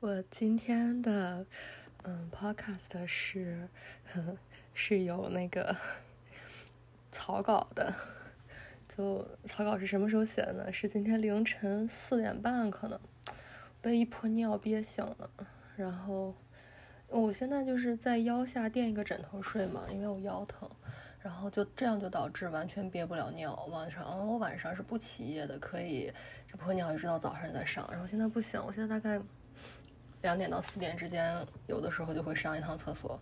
我今天的嗯 podcast 是 是有那个草稿的，就草稿是什么时候写的呢？是今天凌晨四点半，可能被一泼尿憋醒了。然后我现在就是在腰下垫一个枕头睡嘛，因为我腰疼。然后就这样就导致完全憋不了尿，晚上我晚上是不起夜的，可以这泼尿一直到早上再上。然后现在不行，我现在大概。两点到四点之间，有的时候就会上一趟厕所，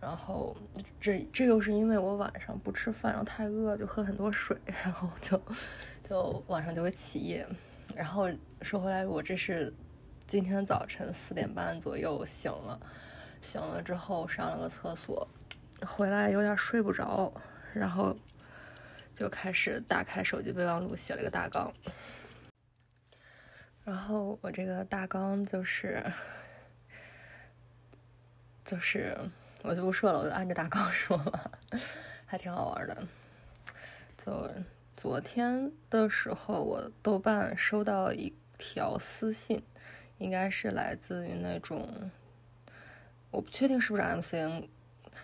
然后这这又是因为我晚上不吃饭，然后太饿就喝很多水，然后就就晚上就会起夜。然后说回来，我这是今天早晨四点半左右醒了，醒了之后上了个厕所，回来有点睡不着，然后就开始打开手机备忘录写了一个大纲。然后我这个大纲就是，就是我就不说了，我就按着大纲 说吧，还挺好玩的。就昨天的时候，我豆瓣收到一条私信，应该是来自于那种，我不确定是不是 MCN，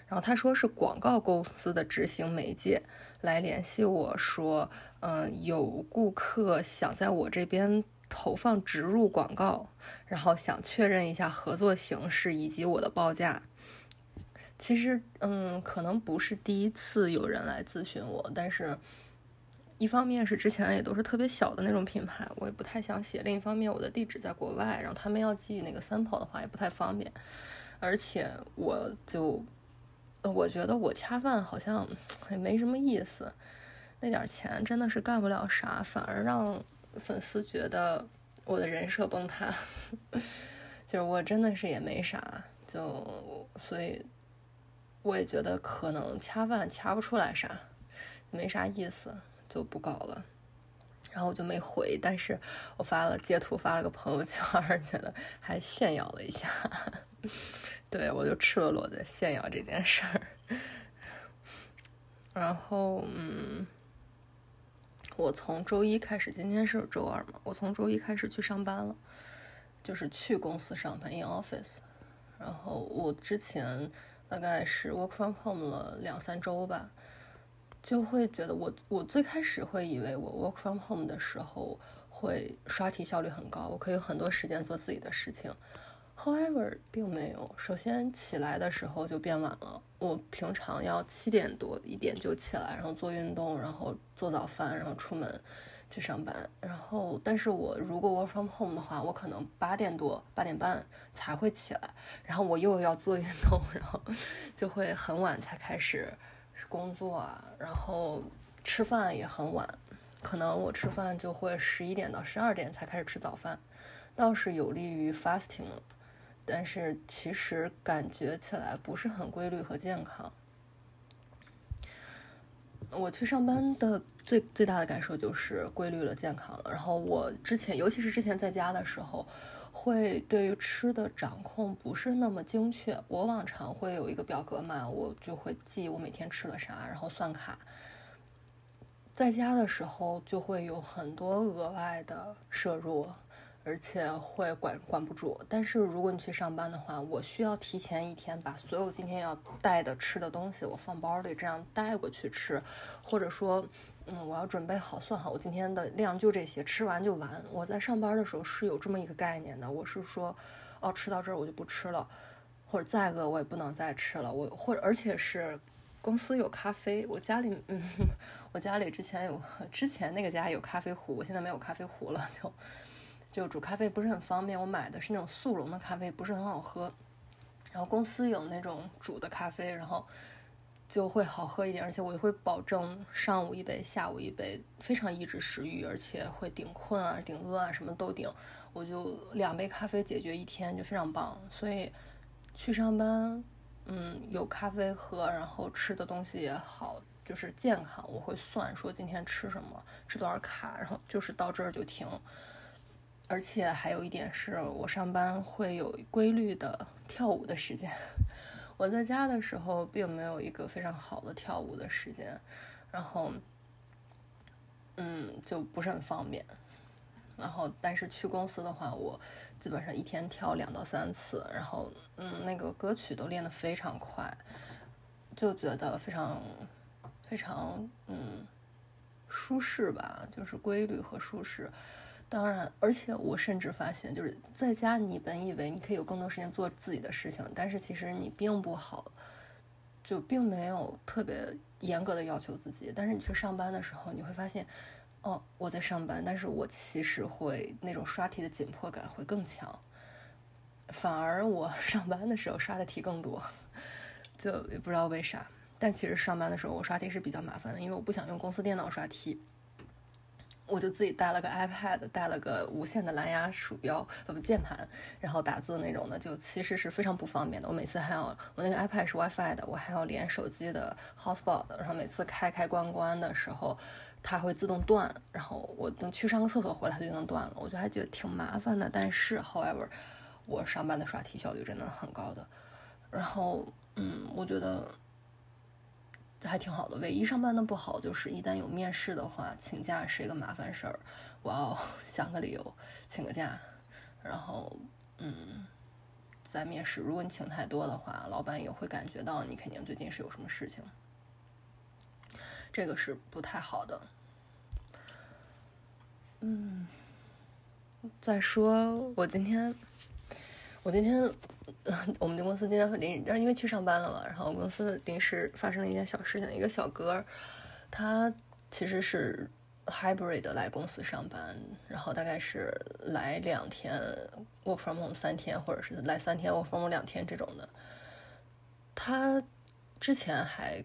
然后他说是广告公司的执行媒介来联系我说，嗯，有顾客想在我这边。投放植入广告，然后想确认一下合作形式以及我的报价。其实，嗯，可能不是第一次有人来咨询我，但是一方面是之前也都是特别小的那种品牌，我也不太想写；另一方面，我的地址在国外，然后他们要寄那个 sample 的话也不太方便。而且，我就我觉得我恰饭好像 也没什么意思，那点钱真的是干不了啥，反而让。粉丝觉得我的人设崩塌，就是我真的是也没啥，就所以我也觉得可能掐饭掐不出来啥，没啥意思，就不搞了。然后我就没回，但是我发了截图，发了个朋友圈，觉得还炫耀了一下。对我就赤裸裸的炫耀这件事儿。然后嗯。我从周一开始，今天是周二嘛？我从周一开始去上班了，就是去公司上班，in office。然后我之前大概是 work from home 了两三周吧，就会觉得我我最开始会以为我 work from home 的时候会刷题效率很高，我可以有很多时间做自己的事情。However，并没有。首先起来的时候就变晚了。我平常要七点多一点就起来，然后做运动，然后做早饭，然后出门去上班。然后，但是我如果 work from home 的话，我可能八点多、八点半才会起来，然后我又要做运动，然后就会很晚才开始工作啊。然后吃饭也很晚，可能我吃饭就会十一点到十二点才开始吃早饭，倒是有利于 fasting。但是其实感觉起来不是很规律和健康。我去上班的最最大的感受就是规律了、健康了。然后我之前，尤其是之前在家的时候，会对于吃的掌控不是那么精确。我往常会有一个表格嘛，我就会记我每天吃了啥，然后算卡。在家的时候就会有很多额外的摄入。而且会管管不住，但是如果你去上班的话，我需要提前一天把所有今天要带的吃的东西我放包里，这样带过去吃，或者说，嗯，我要准备好算好我今天的量就这些，吃完就完。我在上班的时候是有这么一个概念的，我是说，哦，吃到这儿我就不吃了，或者再饿我也不能再吃了，我或者而且是公司有咖啡，我家里，嗯，我家里之前有，之前那个家有咖啡壶，我现在没有咖啡壶了，就。就煮咖啡不是很方便，我买的是那种速溶的咖啡，不是很好喝。然后公司有那种煮的咖啡，然后就会好喝一点，而且我会保证上午一杯，下午一杯，非常抑制食欲，而且会顶困啊、顶饿啊，什么都顶。我就两杯咖啡解决一天，就非常棒。所以去上班，嗯，有咖啡喝，然后吃的东西也好，就是健康。我会算说今天吃什么，吃多少卡，然后就是到这儿就停。而且还有一点是，我上班会有规律的跳舞的时间。我在家的时候并没有一个非常好的跳舞的时间，然后，嗯，就不是很方便。然后但是去公司的话，我基本上一天跳两到三次，然后嗯，那个歌曲都练得非常快，就觉得非常非常嗯舒适吧，就是规律和舒适。当然，而且我甚至发现，就是在家，你本以为你可以有更多时间做自己的事情，但是其实你并不好，就并没有特别严格的要求自己。但是你去上班的时候，你会发现，哦，我在上班，但是我其实会那种刷题的紧迫感会更强，反而我 上班的时候刷的题更多，就也不知道为啥。但其实上班的时候我刷题是比较麻烦的，因为我不想用公司电脑刷题。我就自己带了个 iPad，带了个无线的蓝牙鼠标，呃不键盘，然后打字那种的，就其实是非常不方便的。我每次还要，我那个 iPad 是 WiFi 的，我还要连手机的 Hotspot，然后每次开开关关的时候，它会自动断，然后我等去上个厕所回来它就能断了，我就还觉得挺麻烦的。但是，however，我上班的刷题效率真的很高的。然后，嗯，我觉得。还挺好的，唯一上班的不好就是一旦有面试的话，请假是一个麻烦事儿，我要 想个理由请个假，然后嗯，在面试，如果你请太多的话，老板也会感觉到你肯定最近是有什么事情，这个是不太好的。嗯，再说我今天，我今天。我们的公司今天临，然后因为去上班了嘛，然后公司临时发生了一件小事情，一个小哥，他其实是 hybrid 来公司上班，然后大概是来两天 work from home 三天，或者是来三天 work from home 两天这种的。他之前还。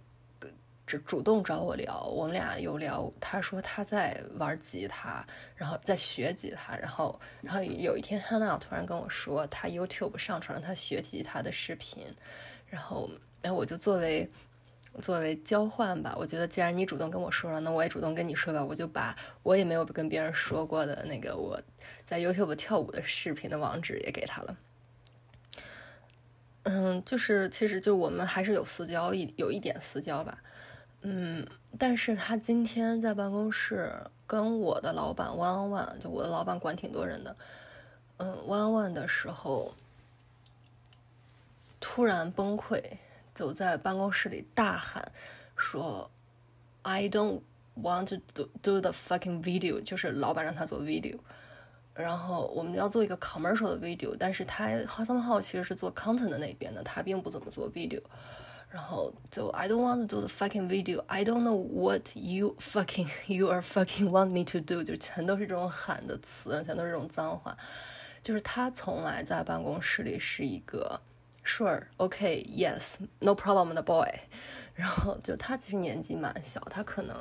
主动找我聊，我们俩有聊。他说他在玩吉他，然后在学吉他，然后，然后有一天他那突然跟我说，他 YouTube 上传了他学吉他的视频，然后，哎，我就作为作为交换吧，我觉得既然你主动跟我说了，那我也主动跟你说吧，我就把我也没有跟别人说过的那个我在 YouTube 跳舞的视频的网址也给他了。嗯，就是其实就我们还是有私交一有一点私交吧。嗯，但是他今天在办公室跟我的老板 one on one，就我的老板管挺多人的，嗯，one on one 的时候突然崩溃，走在办公室里大喊说：“I don't want to do do the fucking video。”就是老板让他做 video，然后我们要做一个 commercial 的 video，但是他 somehow 其实是做 content 的那边的，他并不怎么做 video。然后就 I don't want to do the fucking video. I don't know what you fucking you are fucking want me to do. 就全都是这种喊的词，全都是这种脏话。就是他从来在办公室里是一个 sure, okay, yes, no problem 的 boy。然后就他其实年纪蛮小，他可能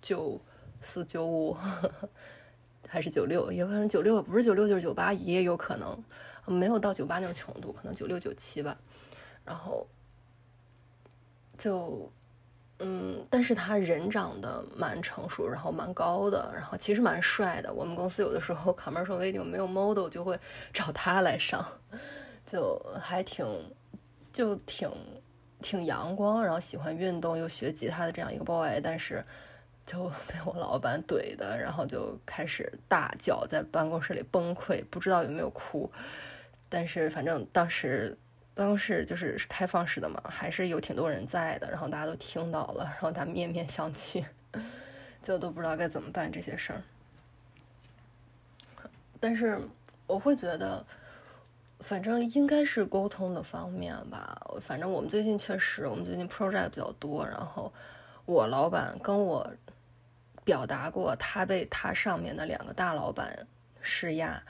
九四九五还是九六，也可能九六不是九六就是九八，也有可能没有到九八那种程度，可能九六九七吧。然后。就，嗯，但是他人长得蛮成熟，然后蛮高的，然后其实蛮帅的。我们公司有的时候 commercial video 没有 model 就会找他来上，就还挺，就挺挺阳光，然后喜欢运动又学吉他的这样一个 boy，但是就 被我老板怼的，然后就开始大叫，在办公室里崩溃，不知道有没有哭，但是反正当时。办公室就是开放式的嘛，还是有挺多人在的，然后大家都听到了，然后大家面面相觑，就都不知道该怎么办这些事儿。但是我会觉得，反正应该是沟通的方面吧。反正我们最近确实，我们最近 project 比较多，然后我老板跟我表达过，他被他上面的两个大老板施压。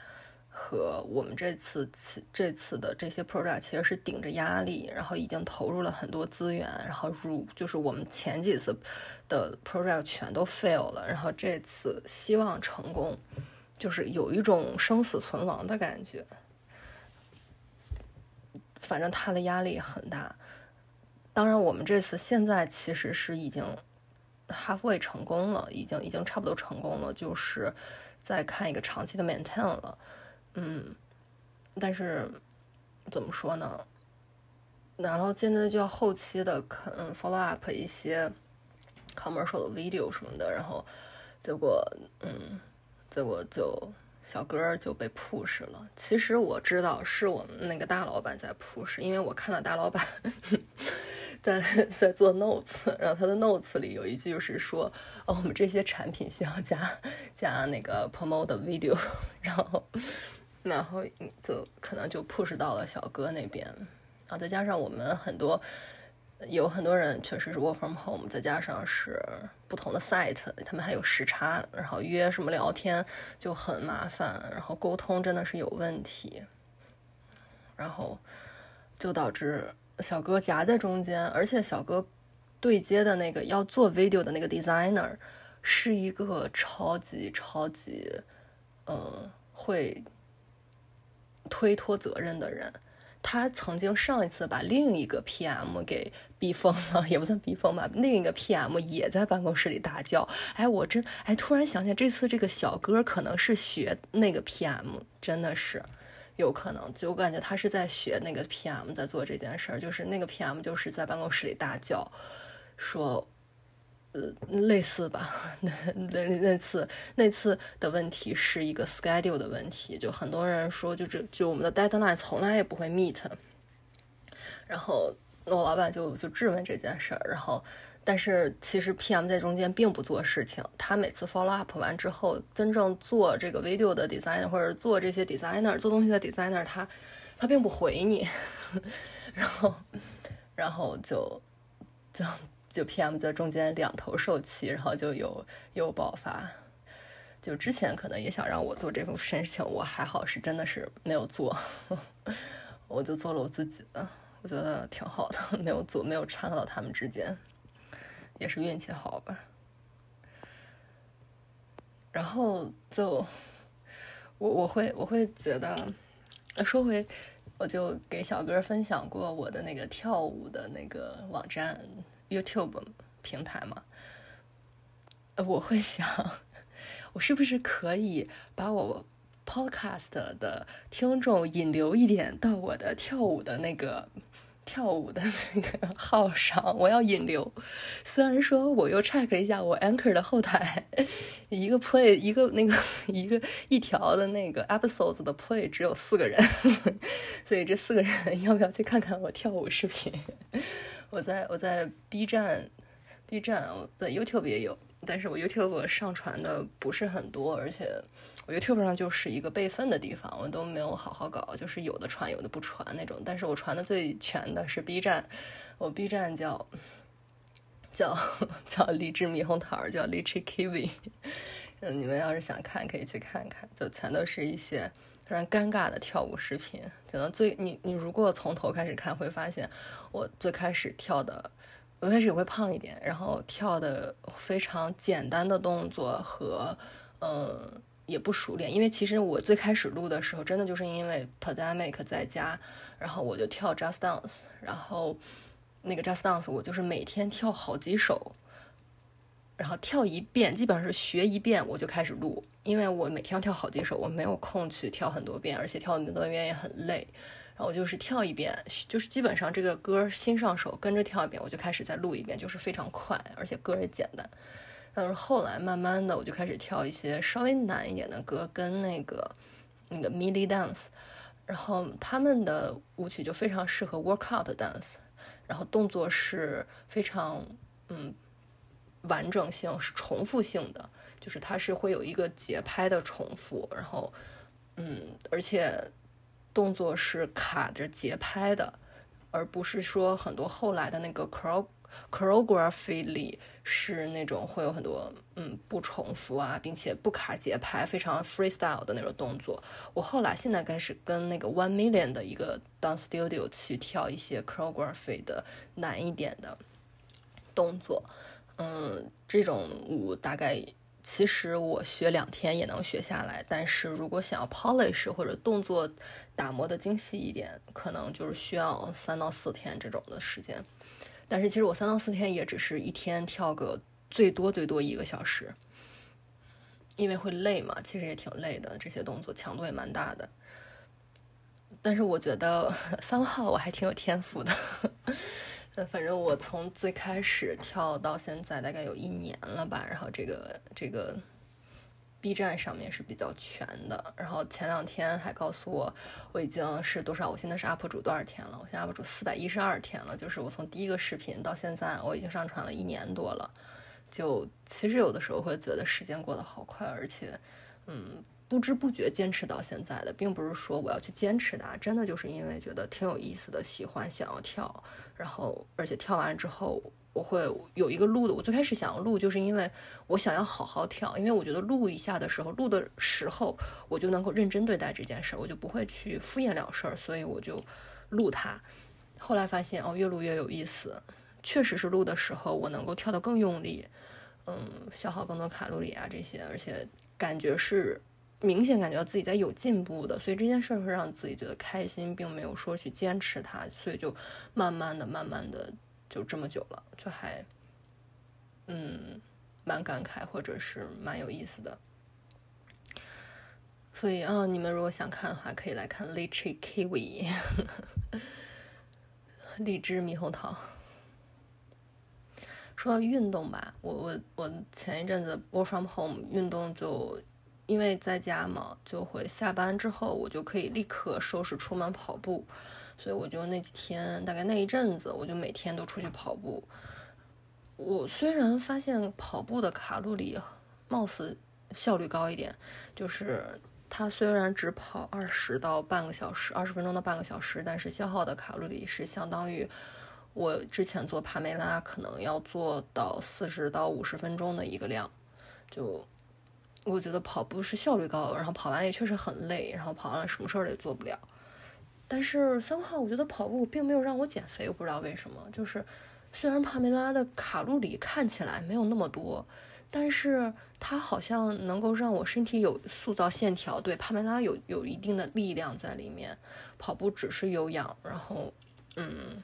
和我们这次次这次的这些 project 其实是顶着压力，然后已经投入了很多资源，然后如就是我们前几次的 project 全都 fail 了，然后这次希望成功，就是有一种生死存亡的感觉。反正他的压力很大。当然，我们这次现在其实是已经 halfway 成功了，已经已经差不多成功了，就是在看一个长期的 maintain 了。嗯，但是怎么说呢？然后现在就要后期的看 follow up 一些 commercial 的 video 什么的，然后结果嗯，结果就小哥就被 push 了。其实我知道是我们那个大老板在 push，因为我看到大老板 在在做 notes，然后他的 notes 里有一句就是说，哦，我们这些产品需要加加那个 promote video，然后然后就可能就 push 到了小哥那边。啊，再加上我们很多有很多人确实是 work from home，再加上是不同的 site，他们还有时差，然后约什么聊天就很麻烦，然后沟通真的是有问题，然后就导致小哥夹在中间，而且小哥对接的那个要做 video 的那个 designer 是一个超级超级嗯会推脱责任的人。他曾经上一次把另一个 PM 给逼疯了，也不算逼疯吧。另一个 PM 也在办公室里大叫：“哎，我真哎，突然想起来，这次这个小哥可能是学那个 PM，真的是有可能。就我感觉他是在学那个 PM 在做这件事儿，就是那个 PM 就是在办公室里大叫，说。”呃，类似吧。那那那次那次的问题是一个 schedule 的问题，就很多人说，就这就我们的 deadline 从来也不会 meet。然后我老板就就质问这件事儿，然后但是其实 PM 在中间并不做事情，他每次 follow up 完之后，真正做这个 video 的 designer 或者做这些 designer 做东西的 designer，他他并不回你，然后然后就就。就 PM 在中间两头受气，然后就有又爆发。就之前可能也想让我做这份事情，我还好是真的是没有做，我就做了我自己的，我觉得挺好的，没有做，没有掺和到他们之间，也是运气好吧。然后就我我会我会觉得，说回，我就给小哥分享过我的那个跳舞的那个网站。YouTube 平台嘛，我会想，我是不是可以把我 Podcast 的听众引流一点到我的跳舞的那个跳舞的那个号上？我要引流。虽然说我又 check 了一下我 Anchor 的后台，一个 Play 一个那个一个一条的那个 Episodes 的 Play 只有四个人，所以这四个人要不要去看看我跳舞视频？我在我在 B 站，B 站，我在 YouTube 也有，但是我 YouTube 上传的不是很多，而且我 YouTube 上就是一个备份的地方，我都没有好好搞，就是有的传，有的不传那种。但是我传的最全的是 B 站，我 B 站叫叫叫荔枝猕猴桃，叫 Litchi Kiwi。嗯，你们要是想看，可以去看看，就全都是一些。非常尴尬的跳舞视频，可能最你你如果从头开始看，会发现我最开始跳的，我开始也会胖一点，然后跳的非常简单的动作和嗯也不熟练，因为其实我最开始录的时候，真的就是因为 pandemic 在家，然后我就跳 just dance，然后那个 just dance 我就是每天跳好几首。然后跳一遍，基本上是学一遍我就开始录，因为我每天要跳好几首，我没有空去跳很多遍，而且跳很多遍也很累。然后我就是跳一遍，就是基本上这个歌新上手，跟着跳一遍，我就开始再录一遍，就是非常快，而且歌也简单。但是后来慢慢的，我就开始跳一些稍微难一点的歌，跟那个那个 Milli Dance，然后他们的舞曲就非常适合 Workout Dance，然后动作是非常嗯。完整性是重复性的，就是它是会有一个节拍的重复，然后，嗯，而且动作是卡着节拍的，而不是说很多后来的那个 choro choreography 里是那种会有很多嗯不重复啊，并且不卡节拍，非常 freestyle 的那种动作。我后来现在开始跟那个 One Million 的一个 dance studio 去跳一些 crography 的难一点的动作。嗯，这种舞大概其实我学两天也能学下来，但是如果想要 polish 或者动作打磨的精细一点，可能就是需要三到四天这种的时间。但是其实我三到四天也只是一天跳个最多最多一个小时，因为会累嘛，其实也挺累的，这些动作强度也蛮大的。但是我觉得 三号我还挺有天赋的。呃，反正我从最开始跳到现在大概有一年了吧，然后这个这个 B 站上面是比较全的。然后前两天还告诉我我已经是多少，我现在是 UP 主多少天了？我现在 UP 主四百一十二天了，就是我从第一个视频到现在，我已经上传了一年多了。就其实有的时候会觉得时间过得好快，而且，嗯。不知不觉坚持到现在的，并不是说我要去坚持的，真的就是因为觉得挺有意思的，喜欢想要跳，然后而且跳完之后我会有一个录的。我最开始想要录，就是因为我想要好好跳，因为我觉得录一下的时候，录的时候我就能够认真对待这件事儿，我就不会去敷衍了事儿，所以我就录它。后来发现哦，越录越有意思，确实是录的时候我能够跳得更用力，嗯，消耗更多卡路里啊这些，而且感觉是。明显感觉到自己在有进步的，所以这件事会让自己觉得开心，并没有说去坚持它，所以就慢慢的、慢慢的就这么久了，就还嗯蛮感慨，或者是蛮有意思的。所以啊，你们如果想看的话，可以来看荔枝 kiwi，荔枝猕猴桃。说到运动吧，我我我前一阵子 work from home 运动就。因为在家嘛，就会下班之后，我就可以立刻收拾出门跑步，所以我就那几天，大概那一阵子，我就每天都出去跑步。我虽然发现跑步的卡路里貌似效率高一点，就是它虽然只跑二十到半个小时，二十分钟到半个小时，但是消耗的卡路里是相当于我之前做帕梅拉可能要做到四十到五十分钟的一个量，就。我觉得跑步是效率高，然后跑完也确实很累，然后跑完了什么事儿也做不了。但是三号，我觉得跑步并没有让我减肥，我不知道为什么。就是虽然帕梅拉的卡路里看起来没有那么多，但是它好像能够让我身体有塑造线条。对，帕梅拉有有一定的力量在里面，跑步只是有氧，然后嗯，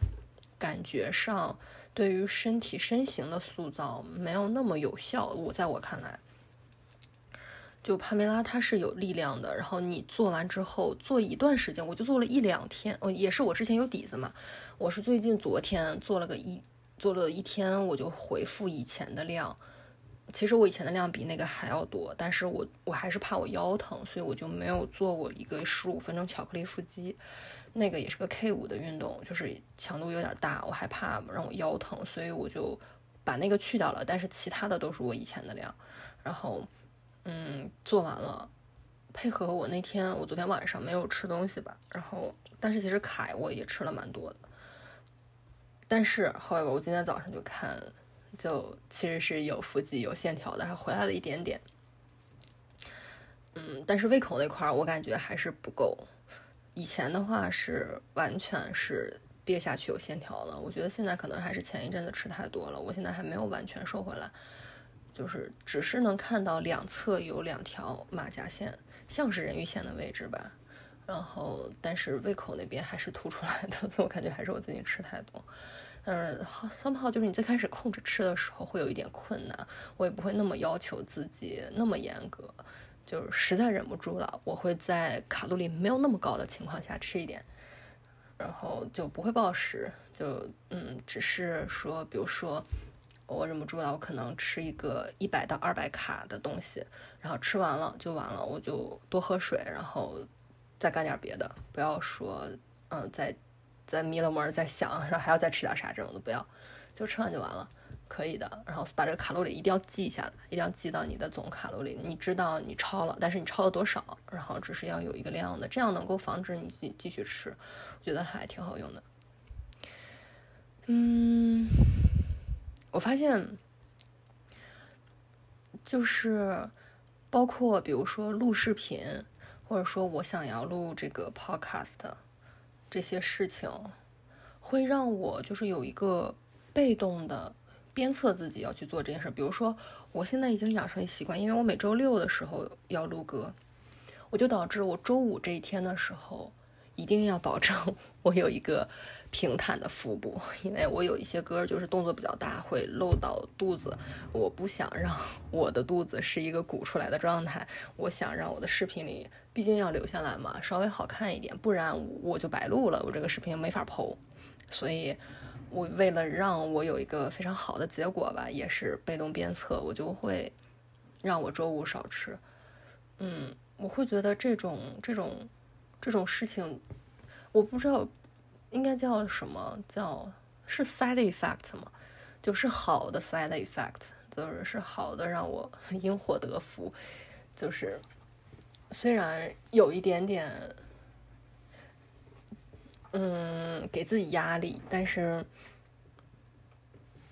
感觉上对于身体身形的塑造没有那么有效。我在我看来。就帕梅拉，它是有力量的。然后你做完之后，做一段时间，我就做了一两天。哦，也是我之前有底子嘛。我是最近昨天做了个一，做了一天，我就回复以前的量。其实我以前的量比那个还要多，但是我我还是怕我腰疼，所以我就没有做过一个十五分钟巧克力腹肌。那个也是个 K 五的运动，就是强度有点大，我害怕让我腰疼，所以我就把那个去掉了。但是其他的都是我以前的量，然后。嗯，做完了，配合我那天，我昨天晚上没有吃东西吧，然后，但是其实凯我也吃了蛮多的，但是后来我今天早上就看，就其实是有腹肌有线条的，还回来了一点点，嗯，但是胃口那块儿我感觉还是不够，以前的话是完全是憋下去有线条了，我觉得现在可能还是前一阵子吃太多了，我现在还没有完全瘦回来。就是只是能看到两侧有两条马甲线，像是人鱼线的位置吧。然后，但是胃口那边还是凸出来的，所以我感觉还是我最近吃太多。但是三炮就是你最开始控制吃的时候会有一点困难，我也不会那么要求自己那么严格，就是实在忍不住了，我会在卡路里没有那么高的情况下吃一点，然后就不会暴食，就嗯，只是说，比如说。我忍不住了，我可能吃一个一百到二百卡的东西，然后吃完了就完了，我就多喝水，然后再干点别的，不要说，嗯，再再眯了门儿再想，然后还要再吃点啥这种的不要，就吃完就完了，可以的。然后把这个卡路里一定要记下来，一定要记到你的总卡路里，你知道你超了，但是你超了多少，然后只是要有一个量的，这样能够防止你继继续吃，我觉得还挺好用的。嗯。我发现，就是包括比如说录视频，或者说我想要录这个 podcast 这些事情，会让我就是有一个被动的鞭策自己要去做这件事。比如说，我现在已经养成习惯，因为我每周六的时候要录歌，我就导致我周五这一天的时候。一定要保证 我有一个平坦的腹部，因为我有一些歌就是动作比较大，会露到肚子。我不想让 我的肚子是一个鼓出来的状态，我想让我的视频里，毕竟要留下来嘛，稍微好看一点，不然我就白录了，我这个视频没法剖。所以，我为了让我有一个非常好的结果吧，也是被动鞭策，我就会让我周五少吃。嗯，我会觉得这种这种这种事情，我不知道应该叫什么叫是 side effect 吗？就是好的 side effect，就是是好的让我 因祸得福，就是虽然有一点点，嗯，给自己压力，但是。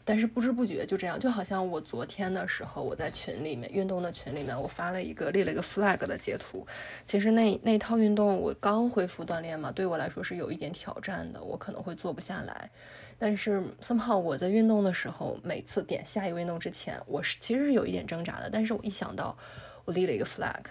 但是不知不觉就这样，就好像我昨天的时候，我在群里面运动的群里面，我发了一个立了一个 flag 的截图。其实那那套运动我刚恢复锻炼嘛，对我来说是有一点挑战的，我可能会做不下来。但是 somehow 我在运动的时候，每次点下一个运动之前，我是其实是有一点挣扎的。但是我一想到我立了一个 flag，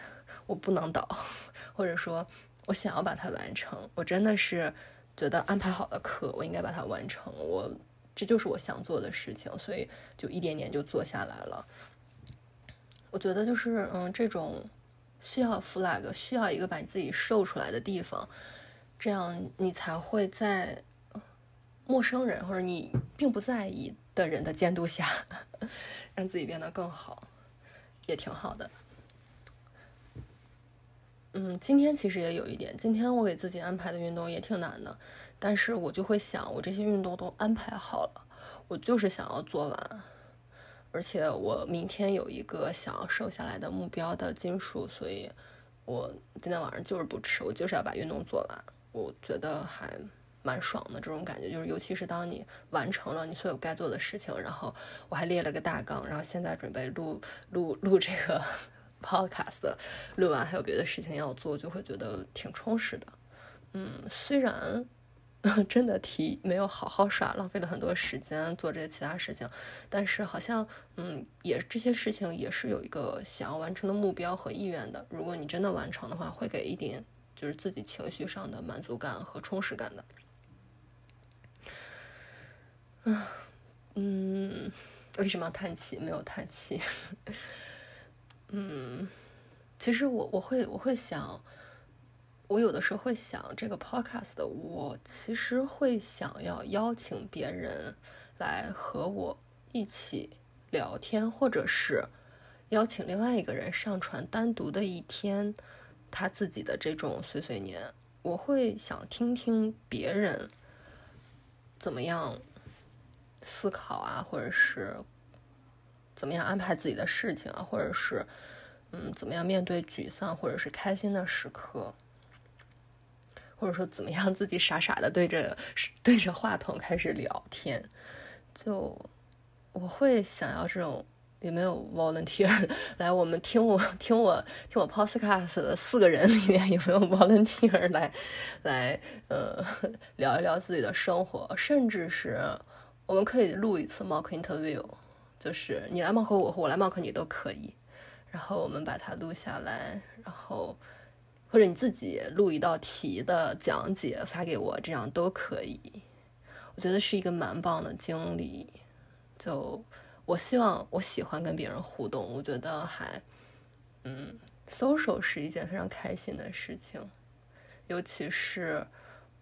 我不能倒，或者说我想要把它完成，我真的是觉得安排好的课，我应该把它完成。我。这就是我想做的事情，所以就一点点就做下来了。我觉得就是，嗯，这种需要 flag，需要一个把你自己瘦出来的地方，这样你才会在陌生人或者你并不在意的人的监督下，让自己变得更好，也挺好的。嗯，今天其实也有一点，今天我给自己安排的运动也挺难的。但是我就会想，我这些运动都安排好了，我就是想要做完，而且我明天有一个想要瘦下来的目标的斤数，所以我今天晚上就是不吃，我就是要把运动做完。我觉得还蛮爽的，这种感觉就是，尤其是当你完成了你所有该做的事情，然后我还列了个大纲，然后现在准备录录录这个 podcast，录完还有别的事情要做，就会觉得挺充实的。嗯，虽然。真的题没有好好耍，浪费了很多时间做这些其他事情，但是好像，嗯，也这些事情也是有一个想要完成的目标和意愿的。如果你真的完成的话，会给一点就是自己情绪上的满足感和充实感的。啊，嗯，为什么要叹气？没有叹气。嗯，其实我我会我会想。我有的时候会想，这个 podcast，我其实会想要邀请别人来和我一起聊天，或者是邀请另外一个人上传单独的一天他自己的这种碎碎念。我会想听听别人怎么样思考啊，或者是怎么样安排自己的事情啊，或者是嗯，怎么样面对沮丧或者是开心的时刻。或者说怎么样，自己傻傻的对着对着话筒开始聊天，就我会想要这种有没有 volunteer 来我们听我听我听我 podcast 的四个人里面有没有 volunteer 来来呃聊一聊自己的生活，甚至是我们可以录一次 mock interview，就是你来 mock 我，我来 mock 你都可以，然后我们把它录下来，然后。或者你自己录一道题的讲解发给我，这样都可以。我觉得是一个蛮棒的经历。就我希望，我喜欢跟别人互动，我觉得还，嗯，social 是一件非常开心的事情，尤其是。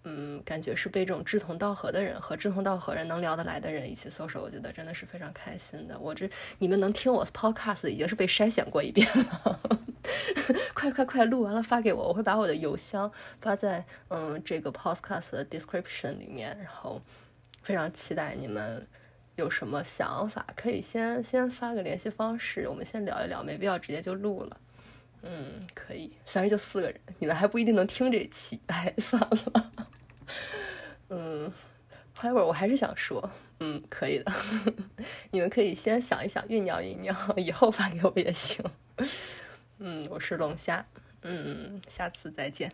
嗯，感觉是被这种志同道合的人和志同道合人能聊得来的人一起搜索，我觉得真的是非常开心的。我这你们能听我 podcast 已经是被筛选过一遍了，快快快，录完了发给我，我会把我的邮箱发在嗯这个 podcast 的 description 里面，然后非常期待你们有什么想法，可以先先发个联系方式，我们先聊一聊，没必要直接就录了。嗯，可以，虽然就四个人，你们还不一定能听这期，哎，算了。嗯，，However，我还是想说，嗯，可以的，你们可以先想一想，酝酿酝酿，以后发给我也行。嗯，我是龙虾，嗯，下次再见。